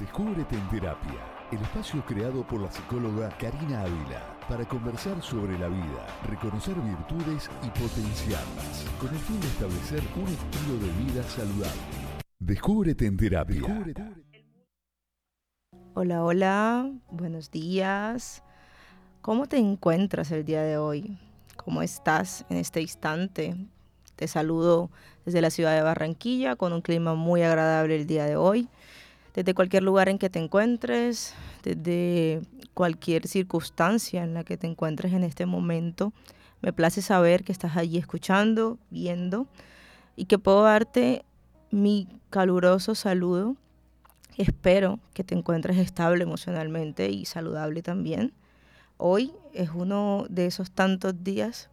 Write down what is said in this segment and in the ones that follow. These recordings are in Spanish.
Descúbrete en terapia, el espacio creado por la psicóloga Karina Ávila para conversar sobre la vida, reconocer virtudes y potenciarlas, con el fin de establecer un estilo de vida saludable. Descúbrete en terapia. Hola, hola, buenos días. ¿Cómo te encuentras el día de hoy? ¿Cómo estás en este instante? Te saludo desde la ciudad de Barranquilla con un clima muy agradable el día de hoy desde cualquier lugar en que te encuentres, desde cualquier circunstancia en la que te encuentres en este momento. Me place saber que estás allí escuchando, viendo y que puedo darte mi caluroso saludo. Espero que te encuentres estable emocionalmente y saludable también. Hoy es uno de esos tantos días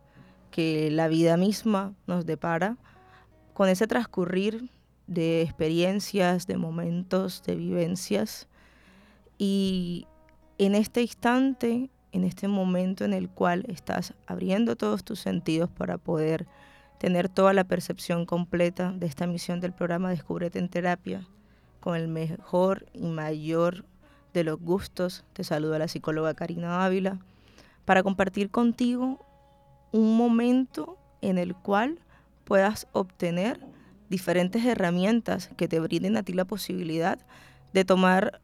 que la vida misma nos depara con ese transcurrir de experiencias, de momentos, de vivencias. Y en este instante, en este momento en el cual estás abriendo todos tus sentidos para poder tener toda la percepción completa de esta misión del programa Descúbrete en Terapia, con el mejor y mayor de los gustos, te saluda la psicóloga Karina Ávila, para compartir contigo un momento en el cual puedas obtener diferentes herramientas que te brinden a ti la posibilidad de tomar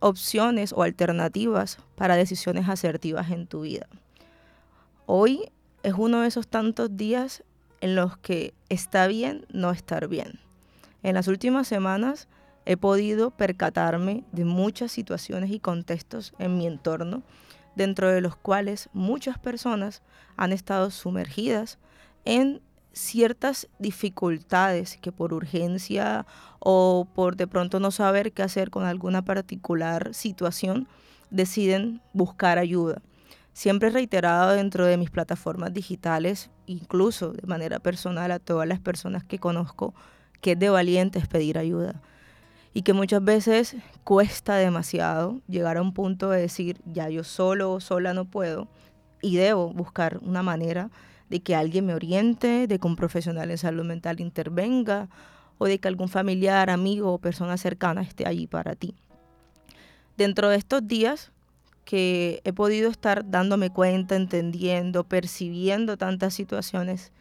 opciones o alternativas para decisiones asertivas en tu vida. Hoy es uno de esos tantos días en los que está bien no estar bien. En las últimas semanas he podido percatarme de muchas situaciones y contextos en mi entorno, dentro de los cuales muchas personas han estado sumergidas en ciertas dificultades que por urgencia o por de pronto no saber qué hacer con alguna particular situación, deciden buscar ayuda. Siempre he reiterado dentro de mis plataformas digitales, incluso de manera personal a todas las personas que conozco, que es de valientes pedir ayuda. Y que muchas veces cuesta demasiado llegar a un punto de decir, ya yo solo o sola no puedo y debo buscar una manera de que alguien me oriente, de que un profesional en salud mental intervenga o de que algún familiar, amigo o persona cercana esté allí para ti. Dentro de estos días que he podido estar dándome cuenta, entendiendo, percibiendo tantas situaciones,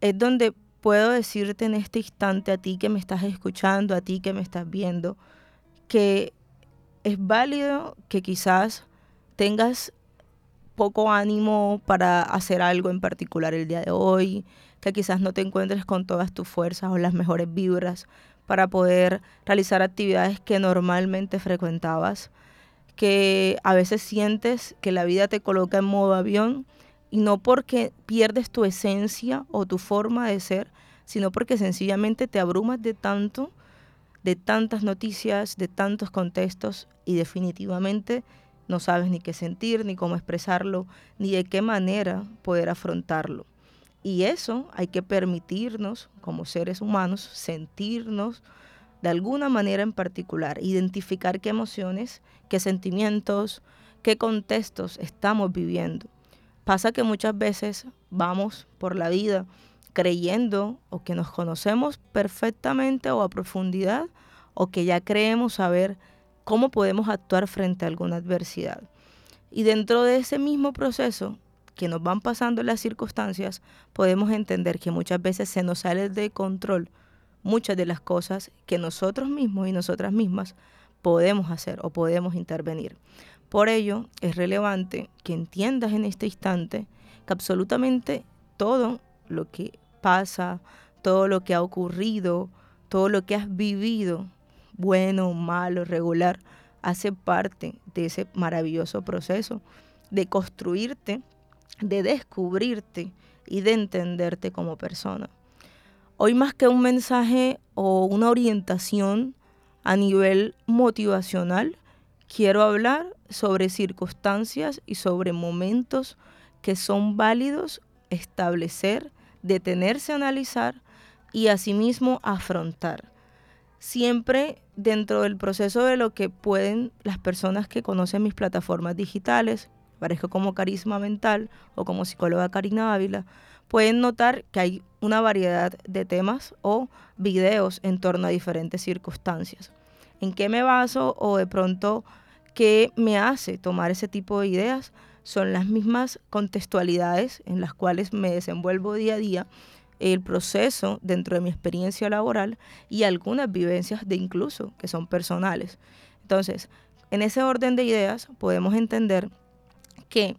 es donde puedo decirte en este instante a ti que me estás escuchando, a ti que me estás viendo, que es válido que quizás tengas poco ánimo para hacer algo en particular el día de hoy, que quizás no te encuentres con todas tus fuerzas o las mejores vibras para poder realizar actividades que normalmente frecuentabas, que a veces sientes que la vida te coloca en modo avión y no porque pierdes tu esencia o tu forma de ser, sino porque sencillamente te abrumas de tanto, de tantas noticias, de tantos contextos y definitivamente no sabes ni qué sentir, ni cómo expresarlo, ni de qué manera poder afrontarlo. Y eso hay que permitirnos, como seres humanos, sentirnos de alguna manera en particular, identificar qué emociones, qué sentimientos, qué contextos estamos viviendo. Pasa que muchas veces vamos por la vida creyendo o que nos conocemos perfectamente o a profundidad o que ya creemos saber cómo podemos actuar frente a alguna adversidad. Y dentro de ese mismo proceso que nos van pasando las circunstancias, podemos entender que muchas veces se nos sale de control muchas de las cosas que nosotros mismos y nosotras mismas podemos hacer o podemos intervenir. Por ello, es relevante que entiendas en este instante que absolutamente todo lo que pasa, todo lo que ha ocurrido, todo lo que has vivido bueno, malo, regular, hace parte de ese maravilloso proceso de construirte, de descubrirte y de entenderte como persona. Hoy más que un mensaje o una orientación a nivel motivacional, quiero hablar sobre circunstancias y sobre momentos que son válidos establecer, detenerse a analizar y asimismo afrontar siempre dentro del proceso de lo que pueden las personas que conocen mis plataformas digitales, parezco como Carisma Mental o como psicóloga Karina Ávila, pueden notar que hay una variedad de temas o videos en torno a diferentes circunstancias. en qué me baso o de pronto qué me hace tomar ese tipo de ideas son las mismas contextualidades en las cuales me desenvuelvo día a día, el proceso dentro de mi experiencia laboral y algunas vivencias de incluso que son personales. Entonces, en ese orden de ideas podemos entender que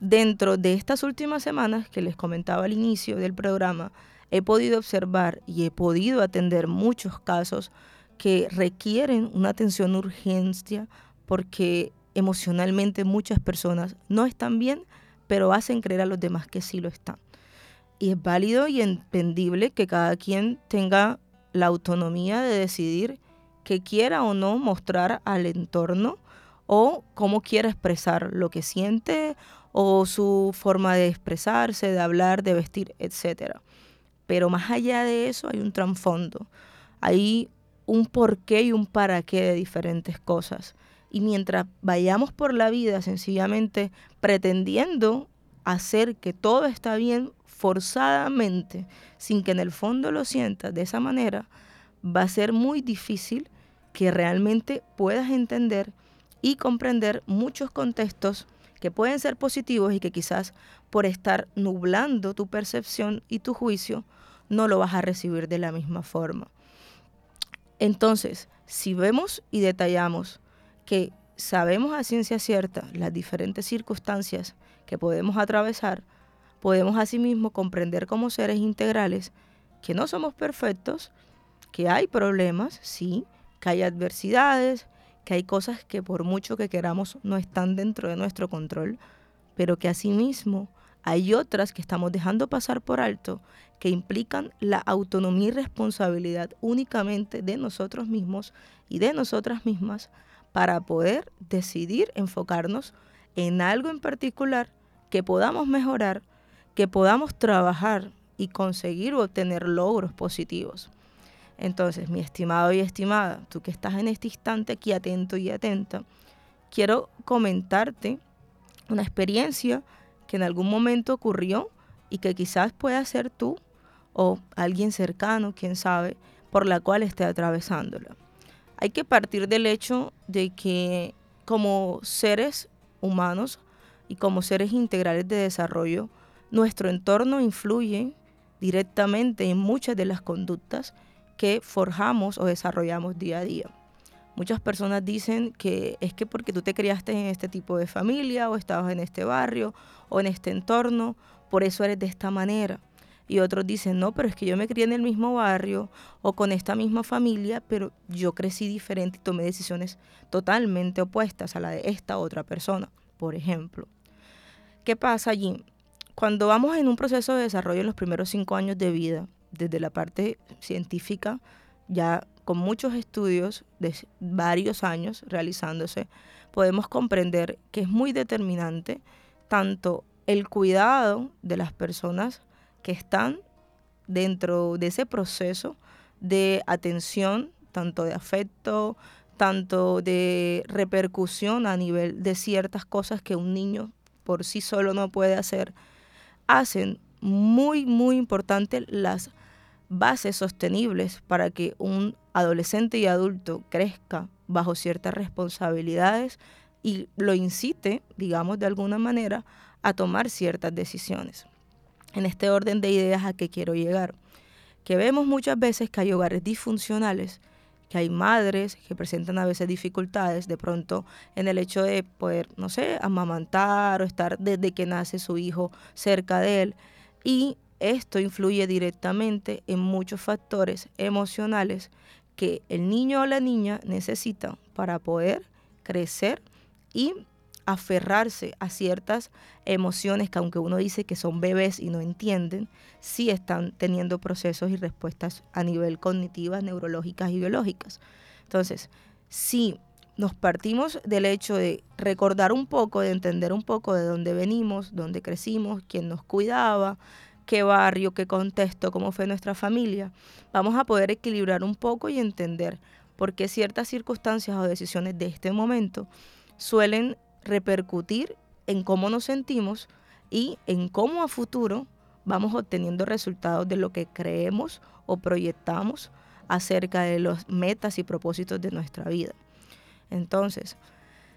dentro de estas últimas semanas que les comentaba al inicio del programa, he podido observar y he podido atender muchos casos que requieren una atención urgencia porque emocionalmente muchas personas no están bien, pero hacen creer a los demás que sí lo están. Y es válido y entendible que cada quien tenga la autonomía de decidir qué quiera o no mostrar al entorno o cómo quiera expresar lo que siente o su forma de expresarse, de hablar, de vestir, etc. Pero más allá de eso hay un trasfondo, hay un porqué y un para qué de diferentes cosas. Y mientras vayamos por la vida sencillamente pretendiendo hacer que todo está bien forzadamente, sin que en el fondo lo sientas de esa manera, va a ser muy difícil que realmente puedas entender y comprender muchos contextos que pueden ser positivos y que quizás por estar nublando tu percepción y tu juicio no lo vas a recibir de la misma forma. Entonces, si vemos y detallamos que sabemos a ciencia cierta las diferentes circunstancias que podemos atravesar, podemos asimismo comprender como seres integrales que no somos perfectos, que hay problemas, sí, que hay adversidades, que hay cosas que por mucho que queramos no están dentro de nuestro control, pero que asimismo hay otras que estamos dejando pasar por alto que implican la autonomía y responsabilidad únicamente de nosotros mismos y de nosotras mismas para poder decidir enfocarnos en algo en particular que podamos mejorar, que podamos trabajar y conseguir obtener logros positivos. Entonces, mi estimado y estimada, tú que estás en este instante aquí atento y atenta, quiero comentarte una experiencia que en algún momento ocurrió y que quizás pueda ser tú o alguien cercano, quién sabe, por la cual esté atravesándola hay que partir del hecho de que como seres humanos y como seres integrales de desarrollo, nuestro entorno influye directamente en muchas de las conductas que forjamos o desarrollamos día a día. Muchas personas dicen que es que porque tú te criaste en este tipo de familia o estabas en este barrio o en este entorno, por eso eres de esta manera. Y otros dicen, no, pero es que yo me crié en el mismo barrio o con esta misma familia, pero yo crecí diferente y tomé decisiones totalmente opuestas a la de esta otra persona, por ejemplo. ¿Qué pasa allí? Cuando vamos en un proceso de desarrollo en los primeros cinco años de vida, desde la parte científica, ya con muchos estudios de varios años realizándose, podemos comprender que es muy determinante tanto el cuidado de las personas que están dentro de ese proceso de atención, tanto de afecto, tanto de repercusión a nivel de ciertas cosas que un niño por sí solo no puede hacer, hacen muy, muy importante las bases sostenibles para que un adolescente y adulto crezca bajo ciertas responsabilidades y lo incite, digamos de alguna manera, a tomar ciertas decisiones en este orden de ideas a que quiero llegar. Que vemos muchas veces que hay hogares disfuncionales, que hay madres que presentan a veces dificultades de pronto en el hecho de poder, no sé, amamantar o estar desde que nace su hijo cerca de él. Y esto influye directamente en muchos factores emocionales que el niño o la niña necesitan para poder crecer y aferrarse a ciertas emociones que aunque uno dice que son bebés y no entienden, sí están teniendo procesos y respuestas a nivel cognitivas, neurológicas y biológicas. Entonces, si nos partimos del hecho de recordar un poco, de entender un poco de dónde venimos, dónde crecimos, quién nos cuidaba, qué barrio, qué contexto, cómo fue nuestra familia, vamos a poder equilibrar un poco y entender por qué ciertas circunstancias o decisiones de este momento suelen repercutir en cómo nos sentimos y en cómo a futuro vamos obteniendo resultados de lo que creemos o proyectamos acerca de los metas y propósitos de nuestra vida. Entonces,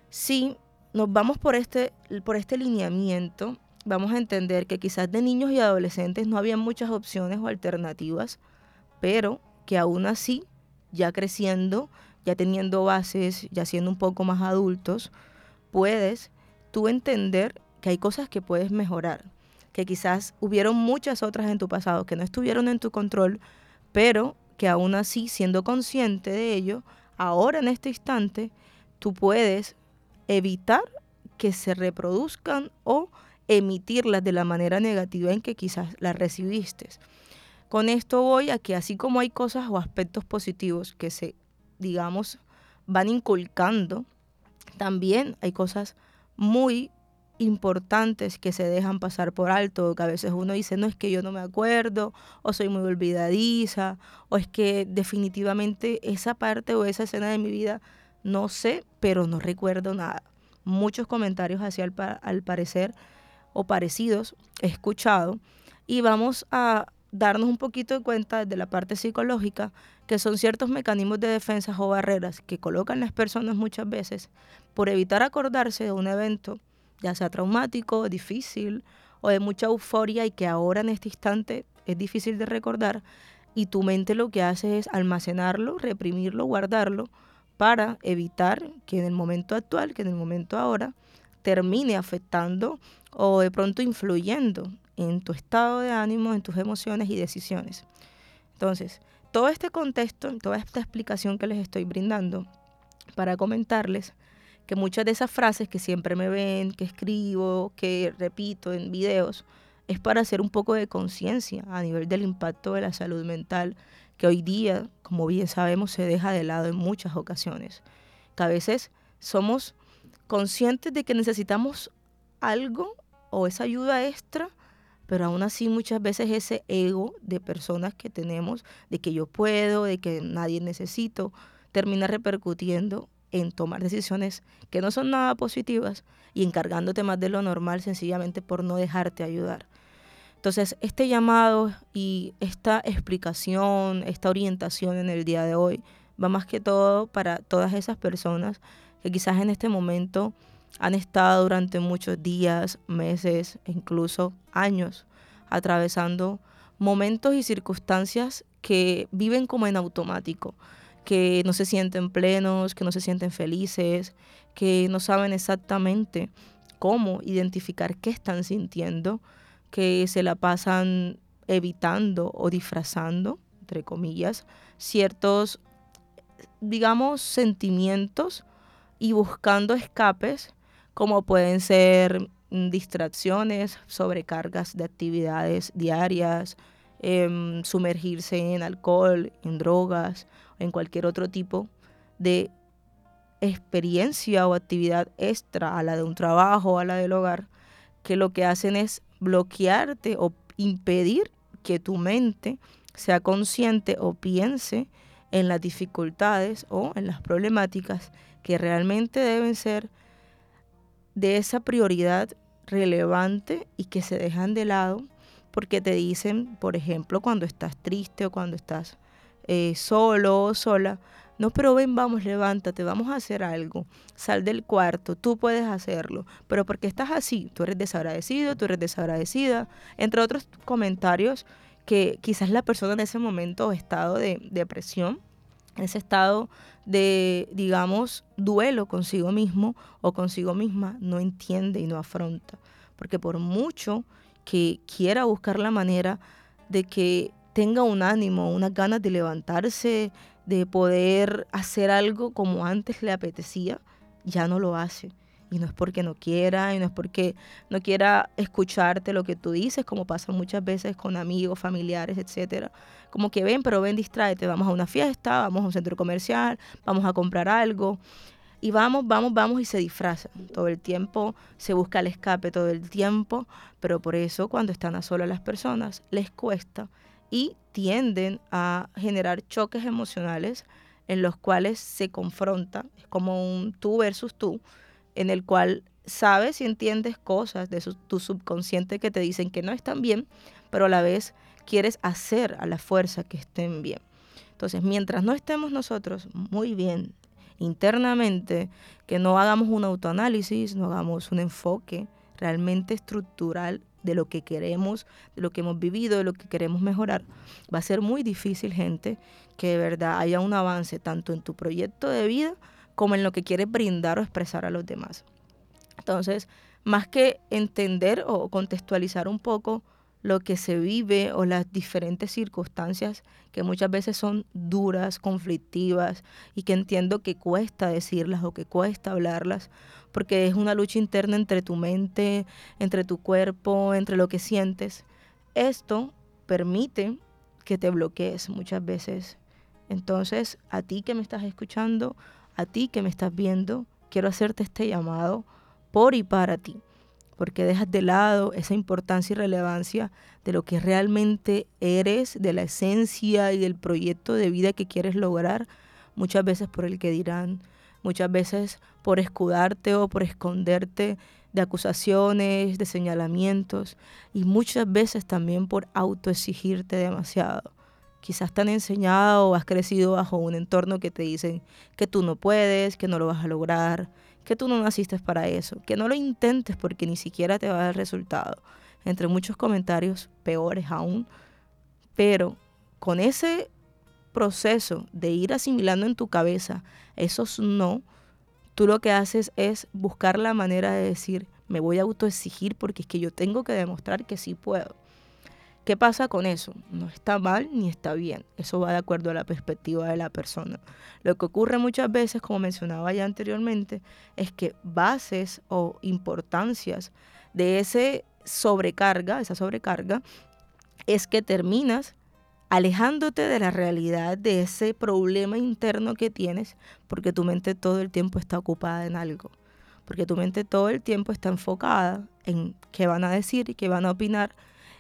si nos vamos por este, por este lineamiento, vamos a entender que quizás de niños y adolescentes no había muchas opciones o alternativas, pero que aún así, ya creciendo, ya teniendo bases, ya siendo un poco más adultos, puedes tú entender que hay cosas que puedes mejorar, que quizás hubieron muchas otras en tu pasado que no estuvieron en tu control, pero que aún así, siendo consciente de ello, ahora en este instante, tú puedes evitar que se reproduzcan o emitirlas de la manera negativa en que quizás las recibiste. Con esto voy a que así como hay cosas o aspectos positivos que se, digamos, van inculcando, también hay cosas muy importantes que se dejan pasar por alto, que a veces uno dice, no es que yo no me acuerdo, o soy muy olvidadiza, o es que definitivamente esa parte o esa escena de mi vida no sé, pero no recuerdo nada. Muchos comentarios así al, parecer o parecidos he escuchado y vamos a darnos un poquito de cuenta de la parte psicológica que son ciertos mecanismos de defensa o barreras que colocan las personas muchas veces por evitar acordarse de un evento, ya sea traumático, difícil o de mucha euforia y que ahora en este instante es difícil de recordar y tu mente lo que hace es almacenarlo, reprimirlo, guardarlo para evitar que en el momento actual, que en el momento ahora, termine afectando o de pronto influyendo en tu estado de ánimo, en tus emociones y decisiones. Entonces, todo este contexto, toda esta explicación que les estoy brindando para comentarles que muchas de esas frases que siempre me ven, que escribo, que repito en videos, es para hacer un poco de conciencia a nivel del impacto de la salud mental que hoy día, como bien sabemos, se deja de lado en muchas ocasiones. Que a veces somos conscientes de que necesitamos algo o esa ayuda extra, pero aún así muchas veces ese ego de personas que tenemos, de que yo puedo, de que nadie necesito, termina repercutiendo en tomar decisiones que no son nada positivas y encargándote más de lo normal sencillamente por no dejarte ayudar. Entonces, este llamado y esta explicación, esta orientación en el día de hoy va más que todo para todas esas personas que quizás en este momento han estado durante muchos días, meses e incluso años atravesando momentos y circunstancias que viven como en automático, que no se sienten plenos, que no se sienten felices, que no saben exactamente cómo identificar qué están sintiendo, que se la pasan evitando o disfrazando, entre comillas, ciertos, digamos, sentimientos y buscando escapes como pueden ser distracciones, sobrecargas de actividades diarias, em, sumergirse en alcohol, en drogas, en cualquier otro tipo de experiencia o actividad extra a la de un trabajo a la del hogar, que lo que hacen es bloquearte o impedir que tu mente sea consciente o piense en las dificultades o en las problemáticas que realmente deben ser de esa prioridad relevante y que se dejan de lado porque te dicen, por ejemplo, cuando estás triste o cuando estás eh, solo o sola, no, pero ven, vamos, levántate, vamos a hacer algo. Sal del cuarto, tú puedes hacerlo. Pero porque estás así, tú eres desagradecido, tú eres desagradecida. Entre otros comentarios que quizás la persona en ese momento o estado de depresión, ese estado de, digamos, duelo consigo mismo o consigo misma, no entiende y no afronta. Porque por mucho que quiera buscar la manera de que tenga un ánimo, unas ganas de levantarse, de poder hacer algo como antes le apetecía, ya no lo hace. Y no es porque no quiera, y no es porque no quiera escucharte lo que tú dices, como pasa muchas veces con amigos, familiares, etcétera. Como que ven, pero ven, distráete, vamos a una fiesta, vamos a un centro comercial, vamos a comprar algo. Y vamos, vamos, vamos y se disfraza. Todo el tiempo se busca el escape, todo el tiempo, pero por eso cuando están a solas las personas les cuesta y tienden a generar choques emocionales en los cuales se confronta, es como un tú versus tú, en el cual sabes y entiendes cosas de tu subconsciente que te dicen que no están bien, pero a la vez quieres hacer a la fuerza que estén bien. Entonces, mientras no estemos nosotros muy bien internamente, que no hagamos un autoanálisis, no hagamos un enfoque realmente estructural de lo que queremos, de lo que hemos vivido, de lo que queremos mejorar, va a ser muy difícil, gente, que de verdad haya un avance tanto en tu proyecto de vida como en lo que quieres brindar o expresar a los demás. Entonces, más que entender o contextualizar un poco lo que se vive o las diferentes circunstancias que muchas veces son duras, conflictivas y que entiendo que cuesta decirlas o que cuesta hablarlas, porque es una lucha interna entre tu mente, entre tu cuerpo, entre lo que sientes. Esto permite que te bloquees muchas veces. Entonces, a ti que me estás escuchando, a ti que me estás viendo, quiero hacerte este llamado por y para ti porque dejas de lado esa importancia y relevancia de lo que realmente eres, de la esencia y del proyecto de vida que quieres lograr, muchas veces por el que dirán, muchas veces por escudarte o por esconderte de acusaciones, de señalamientos y muchas veces también por autoexigirte demasiado. Quizás te han enseñado o has crecido bajo un entorno que te dicen que tú no puedes, que no lo vas a lograr, que tú no naciste para eso, que no lo intentes porque ni siquiera te va a dar resultado. Entre muchos comentarios peores aún, pero con ese proceso de ir asimilando en tu cabeza esos no, tú lo que haces es buscar la manera de decir, me voy a autoexigir porque es que yo tengo que demostrar que sí puedo. ¿Qué pasa con eso? No está mal ni está bien. Eso va de acuerdo a la perspectiva de la persona. Lo que ocurre muchas veces, como mencionaba ya anteriormente, es que bases o importancias de ese sobrecarga, esa sobrecarga, es que terminas alejándote de la realidad de ese problema interno que tienes porque tu mente todo el tiempo está ocupada en algo. Porque tu mente todo el tiempo está enfocada en qué van a decir y qué van a opinar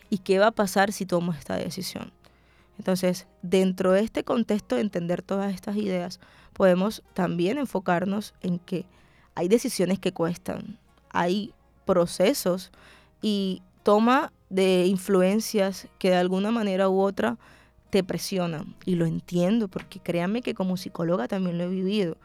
y qué va a pasar si tomo esta decisión. Entonces, dentro de este contexto de entender todas estas ideas, podemos también enfocarnos en que hay decisiones que cuestan, hay procesos y toma de influencias que de alguna manera u otra te presionan. Y lo entiendo, porque créanme que como psicóloga también lo he vivido.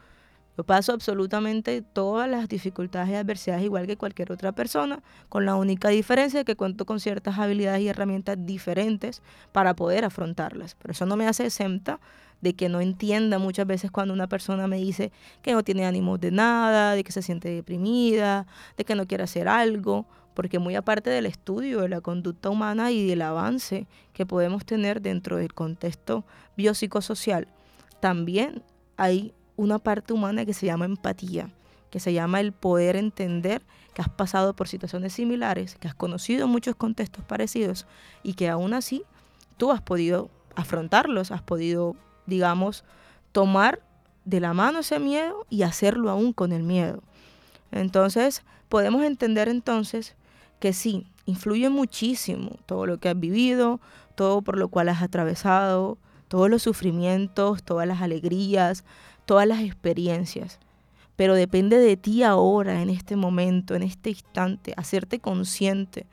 Yo paso absolutamente todas las dificultades y adversidades igual que cualquier otra persona, con la única diferencia de que cuento con ciertas habilidades y herramientas diferentes para poder afrontarlas. Pero eso no me hace exenta de que no entienda muchas veces cuando una persona me dice que no tiene ánimos de nada, de que se siente deprimida, de que no quiere hacer algo, porque muy aparte del estudio de la conducta humana y del avance que podemos tener dentro del contexto biopsicosocial, también hay una parte humana que se llama empatía, que se llama el poder entender que has pasado por situaciones similares, que has conocido muchos contextos parecidos y que aún así tú has podido afrontarlos, has podido, digamos, tomar de la mano ese miedo y hacerlo aún con el miedo. Entonces, podemos entender entonces que sí, influye muchísimo todo lo que has vivido, todo por lo cual has atravesado, todos los sufrimientos, todas las alegrías, todas las experiencias. Pero depende de ti ahora, en este momento, en este instante, hacerte consciente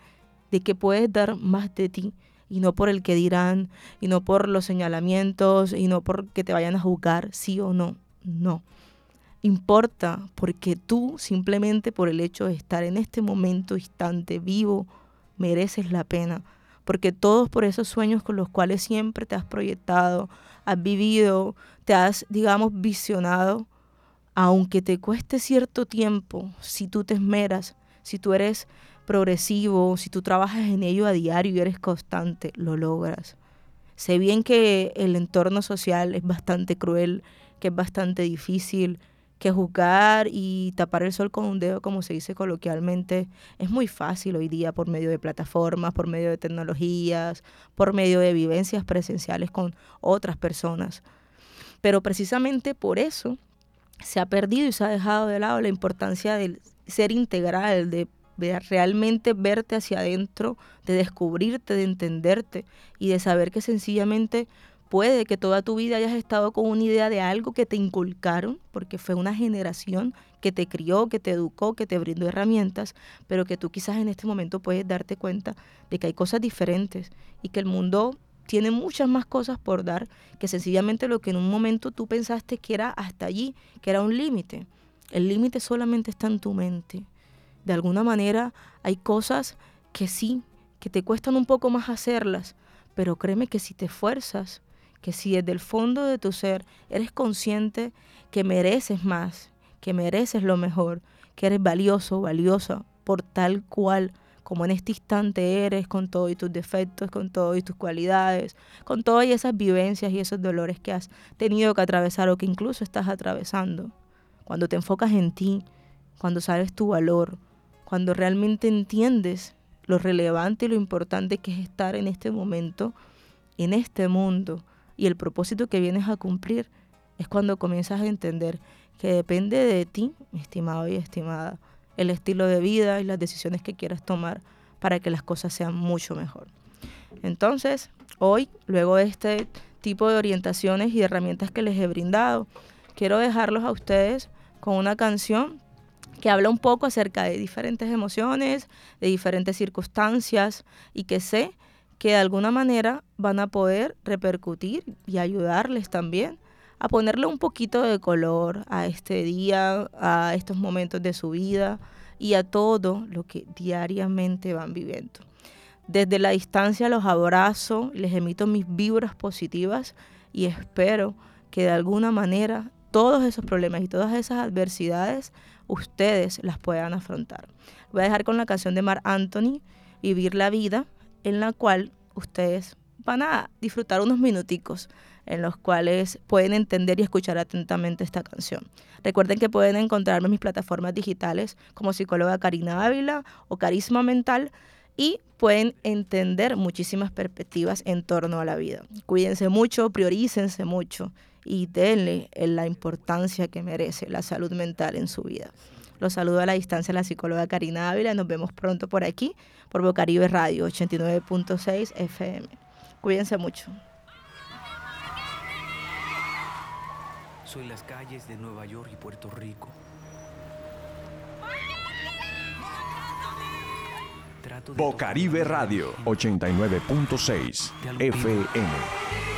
de que puedes dar más de ti y no por el que dirán, y no por los señalamientos, y no por que te vayan a juzgar, sí o no. No. Importa porque tú, simplemente por el hecho de estar en este momento, instante, vivo, mereces la pena. Porque todos por esos sueños con los cuales siempre te has proyectado, has vivido, te has, digamos, visionado, aunque te cueste cierto tiempo, si tú te esmeras, si tú eres progresivo, si tú trabajas en ello a diario y eres constante, lo logras. Sé bien que el entorno social es bastante cruel, que es bastante difícil, que juzgar y tapar el sol con un dedo, como se dice coloquialmente, es muy fácil hoy día por medio de plataformas, por medio de tecnologías, por medio de vivencias presenciales con otras personas. Pero precisamente por eso se ha perdido y se ha dejado de lado la importancia de ser integral, de, realmente verte hacia adentro, de descubrirte, de entenderte y de saber que sencillamente Puede que toda tu vida hayas estado con una idea de algo que te inculcaron, porque fue una generación que te crió, que te educó, que te brindó herramientas, pero que tú quizás en este momento puedes darte cuenta de que hay cosas diferentes y que el mundo tiene muchas más cosas por dar que sencillamente lo que en un momento tú pensaste que era hasta allí, que era un límite. El límite solamente está en tu mente. De alguna manera hay cosas que sí, que te cuestan un poco más hacerlas, pero créeme que si te esfuerzas, que si desde el fondo de tu ser eres consciente que mereces más, que mereces lo mejor, que eres valioso, valiosa por tal cual como en este instante eres, con todos tus defectos, con todas tus cualidades, con todas esas vivencias y esos dolores que has tenido que atravesar o que incluso estás atravesando. Cuando te enfocas en ti, cuando sabes tu valor, cuando realmente entiendes lo relevante y lo importante que es estar en este momento, en este mundo y el propósito que vienes a cumplir, es cuando comienzas a entender que depende de ti, estimado y estimada, el estilo de vida y las decisiones que quieras tomar para que las cosas sean mucho mejor. Entonces, hoy, luego de este tipo de orientaciones y herramientas que les he brindado, quiero dejarlos a ustedes con una canción que habla un poco acerca de diferentes emociones, de diferentes circunstancias y que sé que de alguna manera van a poder repercutir y ayudarles también a ponerle un poquito de color a este día, a estos momentos de su vida y a todo lo que diariamente van viviendo. Desde la distancia los abrazo, les emito mis vibras positivas y espero que de alguna manera todos esos problemas y todas esas adversidades ustedes las puedan afrontar. Voy a dejar con la canción de Mar Anthony, Vivir la vida, en la cual ustedes van a disfrutar unos minuticos en los cuales pueden entender y escuchar atentamente esta canción. Recuerden que pueden encontrarme en mis plataformas digitales como psicóloga Karina Ávila o Carisma Mental y pueden entender muchísimas perspectivas en torno a la vida. Cuídense mucho, priorícense mucho y denle la importancia que merece la salud mental en su vida. Los saludo a la distancia la psicóloga Karina Ávila. Nos vemos pronto por aquí, por Bocaribe Radio 89.6 FM. Cuídense mucho. Soy las calles de Nueva York y Puerto Rico. Bocaribe Radio 89.6 FM.